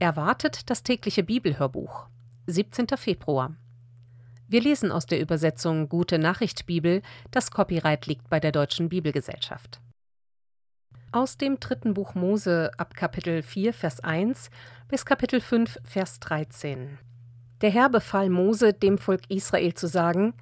Erwartet das tägliche Bibelhörbuch. 17. Februar. Wir lesen aus der Übersetzung Gute Nachricht Bibel. Das Copyright liegt bei der Deutschen Bibelgesellschaft. Aus dem dritten Buch Mose ab Kapitel 4, Vers 1 bis Kapitel 5, Vers 13. Der Herr befahl Mose, dem Volk Israel zu sagen: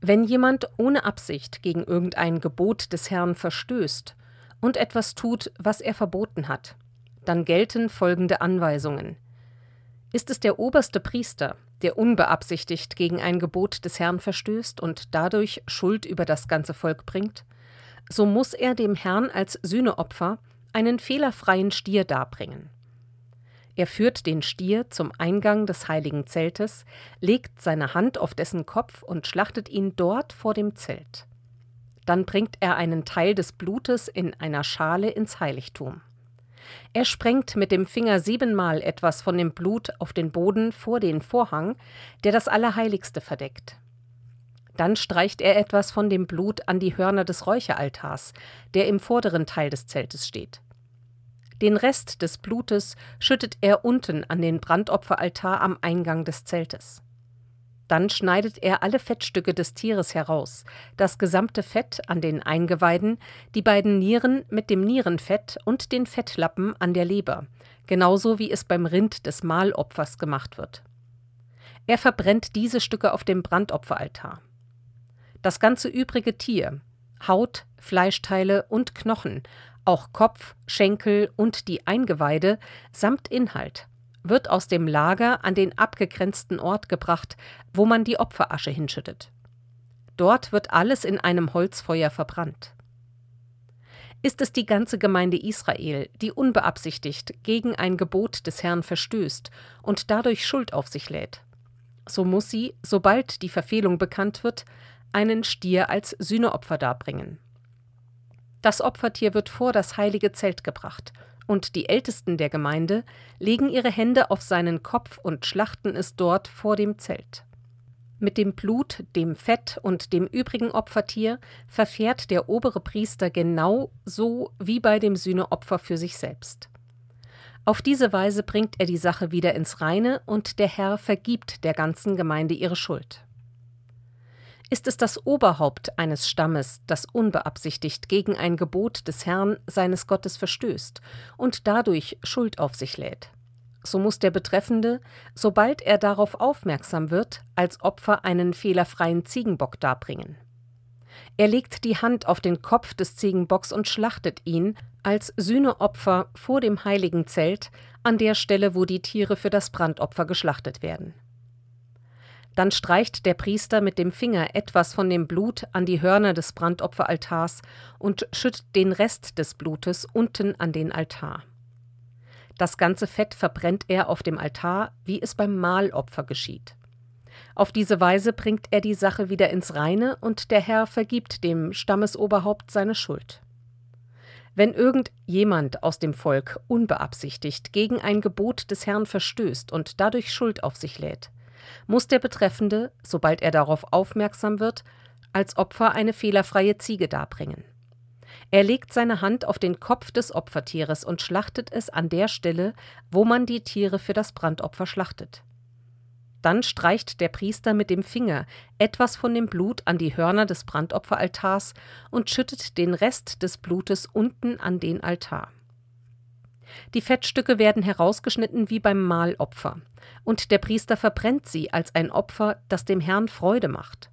Wenn jemand ohne Absicht gegen irgendein Gebot des Herrn verstößt und etwas tut, was er verboten hat, dann gelten folgende Anweisungen. Ist es der oberste Priester, der unbeabsichtigt gegen ein Gebot des Herrn verstößt und dadurch Schuld über das ganze Volk bringt, so muss er dem Herrn als Sühneopfer einen fehlerfreien Stier darbringen. Er führt den Stier zum Eingang des heiligen Zeltes, legt seine Hand auf dessen Kopf und schlachtet ihn dort vor dem Zelt. Dann bringt er einen Teil des Blutes in einer Schale ins Heiligtum. Er sprengt mit dem Finger siebenmal etwas von dem Blut auf den Boden vor den Vorhang, der das Allerheiligste verdeckt. Dann streicht er etwas von dem Blut an die Hörner des Räucheraltars, der im vorderen Teil des Zeltes steht. Den Rest des Blutes schüttet er unten an den Brandopferaltar am Eingang des Zeltes. Dann schneidet er alle Fettstücke des Tieres heraus, das gesamte Fett an den Eingeweiden, die beiden Nieren mit dem Nierenfett und den Fettlappen an der Leber, genauso wie es beim Rind des Mahlopfers gemacht wird. Er verbrennt diese Stücke auf dem Brandopferaltar. Das ganze übrige Tier, Haut, Fleischteile und Knochen, auch Kopf, Schenkel und die Eingeweide samt Inhalt wird aus dem Lager an den abgegrenzten Ort gebracht, wo man die Opferasche hinschüttet. Dort wird alles in einem Holzfeuer verbrannt. Ist es die ganze Gemeinde Israel, die unbeabsichtigt gegen ein Gebot des Herrn verstößt und dadurch Schuld auf sich lädt, so muss sie, sobald die Verfehlung bekannt wird, einen Stier als Sühneopfer darbringen. Das Opfertier wird vor das heilige Zelt gebracht und die Ältesten der Gemeinde legen ihre Hände auf seinen Kopf und schlachten es dort vor dem Zelt. Mit dem Blut, dem Fett und dem übrigen Opfertier verfährt der obere Priester genau so wie bei dem Sühneopfer für sich selbst. Auf diese Weise bringt er die Sache wieder ins Reine und der Herr vergibt der ganzen Gemeinde ihre Schuld. Ist es das Oberhaupt eines Stammes, das unbeabsichtigt gegen ein Gebot des Herrn seines Gottes verstößt und dadurch Schuld auf sich lädt? So muss der Betreffende, sobald er darauf aufmerksam wird, als Opfer einen fehlerfreien Ziegenbock darbringen. Er legt die Hand auf den Kopf des Ziegenbocks und schlachtet ihn als Sühneopfer vor dem heiligen Zelt an der Stelle, wo die Tiere für das Brandopfer geschlachtet werden. Dann streicht der Priester mit dem Finger etwas von dem Blut an die Hörner des Brandopferaltars und schüttet den Rest des Blutes unten an den Altar. Das ganze Fett verbrennt er auf dem Altar, wie es beim Mahlopfer geschieht. Auf diese Weise bringt er die Sache wieder ins Reine und der Herr vergibt dem Stammesoberhaupt seine Schuld. Wenn irgendjemand aus dem Volk unbeabsichtigt gegen ein Gebot des Herrn verstößt und dadurch Schuld auf sich lädt, muss der Betreffende, sobald er darauf aufmerksam wird, als Opfer eine fehlerfreie Ziege darbringen. Er legt seine Hand auf den Kopf des Opfertieres und schlachtet es an der Stelle, wo man die Tiere für das Brandopfer schlachtet. Dann streicht der Priester mit dem Finger etwas von dem Blut an die Hörner des Brandopferaltars und schüttet den Rest des Blutes unten an den Altar. Die Fettstücke werden herausgeschnitten wie beim Mahlopfer, und der Priester verbrennt sie als ein Opfer, das dem Herrn Freude macht.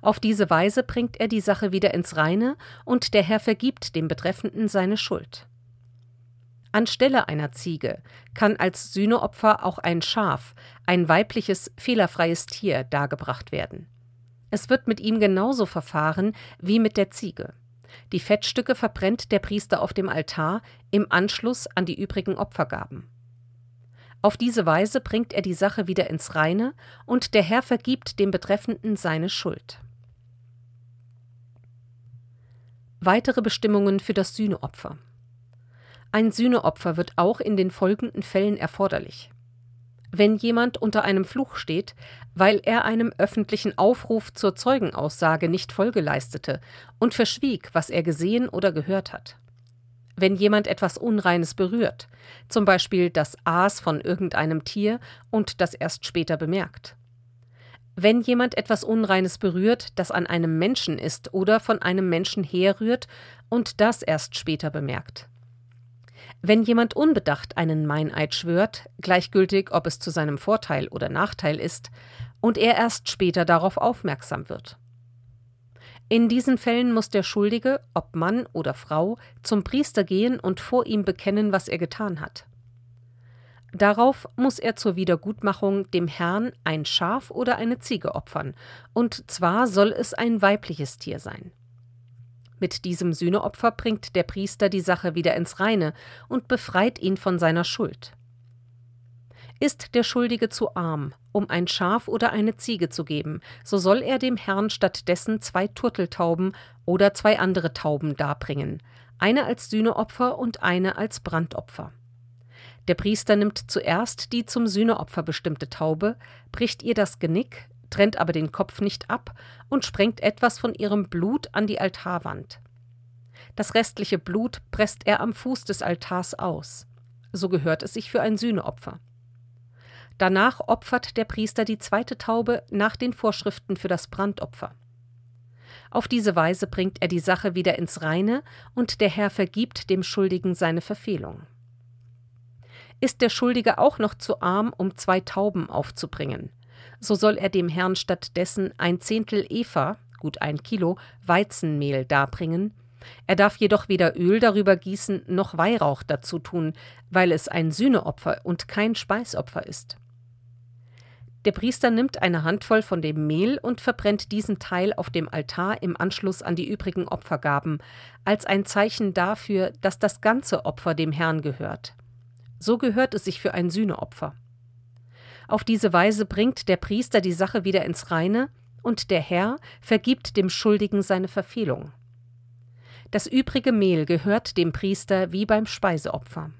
Auf diese Weise bringt er die Sache wieder ins Reine, und der Herr vergibt dem Betreffenden seine Schuld. Anstelle einer Ziege kann als Sühneopfer auch ein Schaf, ein weibliches, fehlerfreies Tier, dargebracht werden. Es wird mit ihm genauso verfahren wie mit der Ziege. Die Fettstücke verbrennt der Priester auf dem Altar im Anschluss an die übrigen Opfergaben. Auf diese Weise bringt er die Sache wieder ins Reine und der Herr vergibt dem Betreffenden seine Schuld. Weitere Bestimmungen für das Sühneopfer. Ein Sühneopfer wird auch in den folgenden Fällen erforderlich wenn jemand unter einem Fluch steht, weil er einem öffentlichen Aufruf zur Zeugenaussage nicht Folge leistete und verschwieg, was er gesehen oder gehört hat. wenn jemand etwas Unreines berührt, zum Beispiel das Aas von irgendeinem Tier und das erst später bemerkt. Wenn jemand etwas Unreines berührt, das an einem Menschen ist oder von einem Menschen herrührt und das erst später bemerkt. Wenn jemand unbedacht einen Meineid schwört, gleichgültig ob es zu seinem Vorteil oder Nachteil ist, und er erst später darauf aufmerksam wird. In diesen Fällen muss der Schuldige, ob Mann oder Frau, zum Priester gehen und vor ihm bekennen, was er getan hat. Darauf muss er zur Wiedergutmachung dem Herrn ein Schaf oder eine Ziege opfern, und zwar soll es ein weibliches Tier sein. Mit diesem Sühneopfer bringt der Priester die Sache wieder ins Reine und befreit ihn von seiner Schuld. Ist der Schuldige zu arm, um ein Schaf oder eine Ziege zu geben, so soll er dem Herrn stattdessen zwei Turteltauben oder zwei andere Tauben darbringen, eine als Sühneopfer und eine als Brandopfer. Der Priester nimmt zuerst die zum Sühneopfer bestimmte Taube, bricht ihr das Genick, trennt aber den Kopf nicht ab und sprengt etwas von ihrem Blut an die Altarwand. Das restliche Blut presst er am Fuß des Altars aus. So gehört es sich für ein Sühneopfer. Danach opfert der Priester die zweite Taube nach den Vorschriften für das Brandopfer. Auf diese Weise bringt er die Sache wieder ins Reine und der Herr vergibt dem Schuldigen seine Verfehlung. Ist der Schuldige auch noch zu arm, um zwei Tauben aufzubringen, so soll er dem Herrn stattdessen ein Zehntel Eva, gut ein Kilo, Weizenmehl darbringen. Er darf jedoch weder Öl darüber gießen noch Weihrauch dazu tun, weil es ein Sühneopfer und kein Speisopfer ist. Der Priester nimmt eine Handvoll von dem Mehl und verbrennt diesen Teil auf dem Altar im Anschluss an die übrigen Opfergaben, als ein Zeichen dafür, dass das ganze Opfer dem Herrn gehört. So gehört es sich für ein Sühneopfer. Auf diese Weise bringt der Priester die Sache wieder ins Reine, und der Herr vergibt dem Schuldigen seine Verfehlung. Das übrige Mehl gehört dem Priester wie beim Speiseopfer.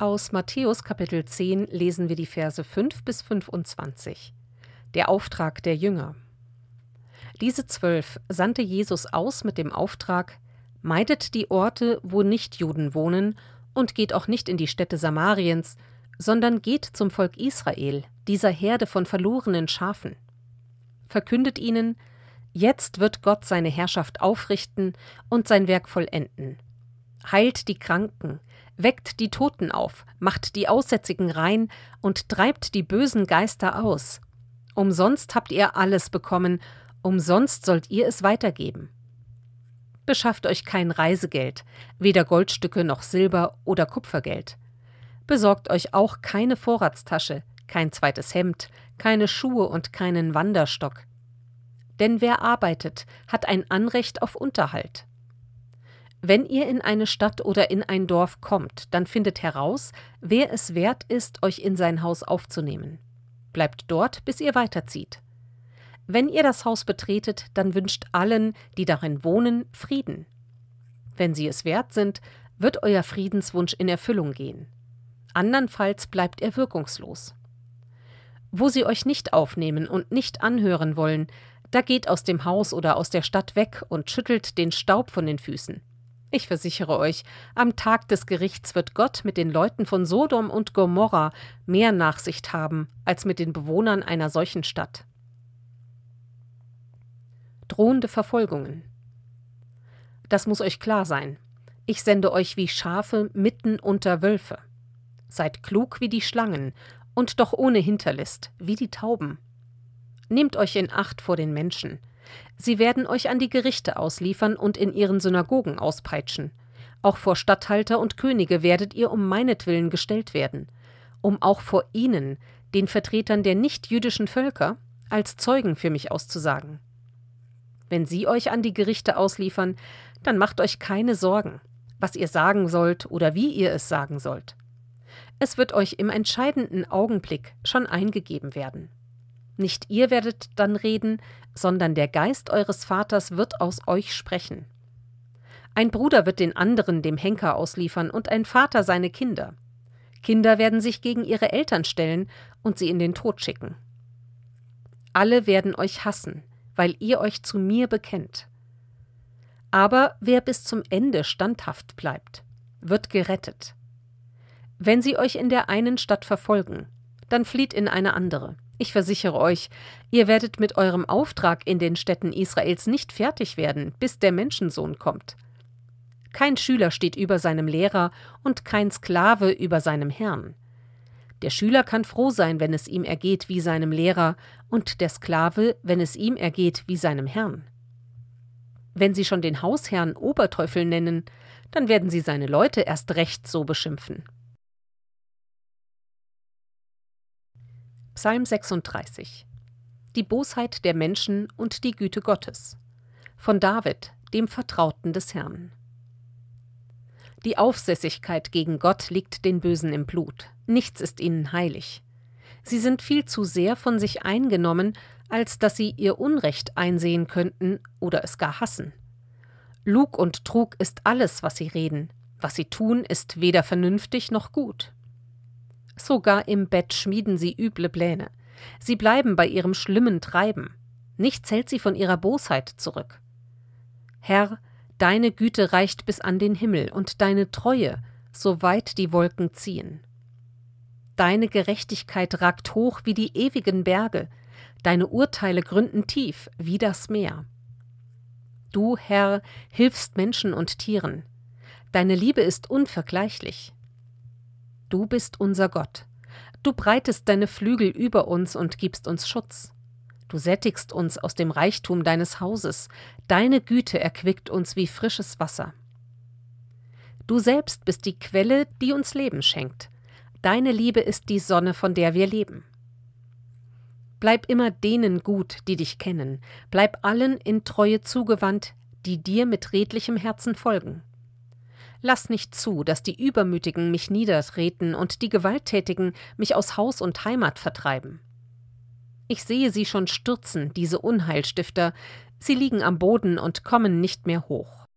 Aus Matthäus Kapitel 10 lesen wir die Verse 5 bis 25. Der Auftrag der Jünger. Diese zwölf sandte Jesus aus mit dem Auftrag: Meidet die Orte, wo Nichtjuden wohnen, und geht auch nicht in die Städte Samariens, sondern geht zum Volk Israel, dieser Herde von verlorenen Schafen. Verkündet ihnen: Jetzt wird Gott seine Herrschaft aufrichten und sein Werk vollenden. Heilt die Kranken, weckt die Toten auf, macht die Aussätzigen rein und treibt die bösen Geister aus. Umsonst habt ihr alles bekommen, umsonst sollt ihr es weitergeben. Beschafft euch kein Reisegeld, weder Goldstücke noch Silber oder Kupfergeld. Besorgt euch auch keine Vorratstasche, kein zweites Hemd, keine Schuhe und keinen Wanderstock. Denn wer arbeitet, hat ein Anrecht auf Unterhalt. Wenn ihr in eine Stadt oder in ein Dorf kommt, dann findet heraus, wer es wert ist, euch in sein Haus aufzunehmen. Bleibt dort, bis ihr weiterzieht. Wenn ihr das Haus betretet, dann wünscht allen, die darin wohnen, Frieden. Wenn sie es wert sind, wird euer Friedenswunsch in Erfüllung gehen. Andernfalls bleibt er wirkungslos. Wo sie euch nicht aufnehmen und nicht anhören wollen, da geht aus dem Haus oder aus der Stadt weg und schüttelt den Staub von den Füßen. Ich versichere euch, am Tag des Gerichts wird Gott mit den Leuten von Sodom und Gomorra mehr Nachsicht haben als mit den Bewohnern einer solchen Stadt. Drohende Verfolgungen. Das muss euch klar sein. Ich sende euch wie Schafe mitten unter Wölfe. Seid klug wie die Schlangen und doch ohne Hinterlist, wie die Tauben. Nehmt euch in Acht vor den Menschen, Sie werden euch an die Gerichte ausliefern und in ihren Synagogen auspeitschen. Auch vor Statthalter und Könige werdet ihr um meinetwillen gestellt werden, um auch vor ihnen, den Vertretern der nichtjüdischen Völker, als Zeugen für mich auszusagen. Wenn sie euch an die Gerichte ausliefern, dann macht euch keine Sorgen, was ihr sagen sollt oder wie ihr es sagen sollt. Es wird euch im entscheidenden Augenblick schon eingegeben werden. Nicht ihr werdet dann reden, sondern der Geist eures Vaters wird aus euch sprechen. Ein Bruder wird den anderen dem Henker ausliefern und ein Vater seine Kinder. Kinder werden sich gegen ihre Eltern stellen und sie in den Tod schicken. Alle werden euch hassen, weil ihr euch zu mir bekennt. Aber wer bis zum Ende standhaft bleibt, wird gerettet. Wenn sie euch in der einen Stadt verfolgen, dann flieht in eine andere. Ich versichere euch, ihr werdet mit eurem Auftrag in den Städten Israels nicht fertig werden, bis der Menschensohn kommt. Kein Schüler steht über seinem Lehrer und kein Sklave über seinem Herrn. Der Schüler kann froh sein, wenn es ihm ergeht wie seinem Lehrer, und der Sklave, wenn es ihm ergeht wie seinem Herrn. Wenn Sie schon den Hausherrn Oberteufel nennen, dann werden Sie seine Leute erst recht so beschimpfen. Psalm 36 Die Bosheit der Menschen und die Güte Gottes von David, dem Vertrauten des Herrn. Die Aufsässigkeit gegen Gott liegt den Bösen im Blut, nichts ist ihnen heilig. Sie sind viel zu sehr von sich eingenommen, als dass sie ihr Unrecht einsehen könnten oder es gar hassen. Lug und Trug ist alles, was sie reden, was sie tun, ist weder vernünftig noch gut. Sogar im Bett schmieden sie üble Pläne. Sie bleiben bei ihrem schlimmen Treiben. Nichts hält sie von ihrer Bosheit zurück. Herr, deine Güte reicht bis an den Himmel und deine Treue, so weit die Wolken ziehen. Deine Gerechtigkeit ragt hoch wie die ewigen Berge, deine Urteile gründen tief wie das Meer. Du, Herr, hilfst Menschen und Tieren. Deine Liebe ist unvergleichlich. Du bist unser Gott. Du breitest deine Flügel über uns und gibst uns Schutz. Du sättigst uns aus dem Reichtum deines Hauses, deine Güte erquickt uns wie frisches Wasser. Du selbst bist die Quelle, die uns Leben schenkt. Deine Liebe ist die Sonne, von der wir leben. Bleib immer denen gut, die dich kennen, bleib allen in Treue zugewandt, die dir mit redlichem Herzen folgen. Lass nicht zu, dass die Übermütigen mich niedertreten und die Gewalttätigen mich aus Haus und Heimat vertreiben. Ich sehe sie schon stürzen, diese Unheilstifter, sie liegen am Boden und kommen nicht mehr hoch.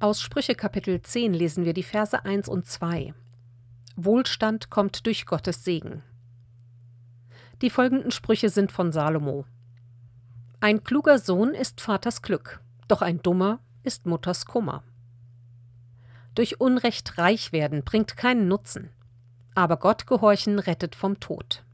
Aus Sprüche Kapitel 10 lesen wir die Verse 1 und 2. Wohlstand kommt durch Gottes Segen. Die folgenden Sprüche sind von Salomo. Ein kluger Sohn ist Vaters Glück, doch ein dummer ist Mutters Kummer. Durch Unrecht reich werden bringt keinen Nutzen, aber Gott gehorchen rettet vom Tod.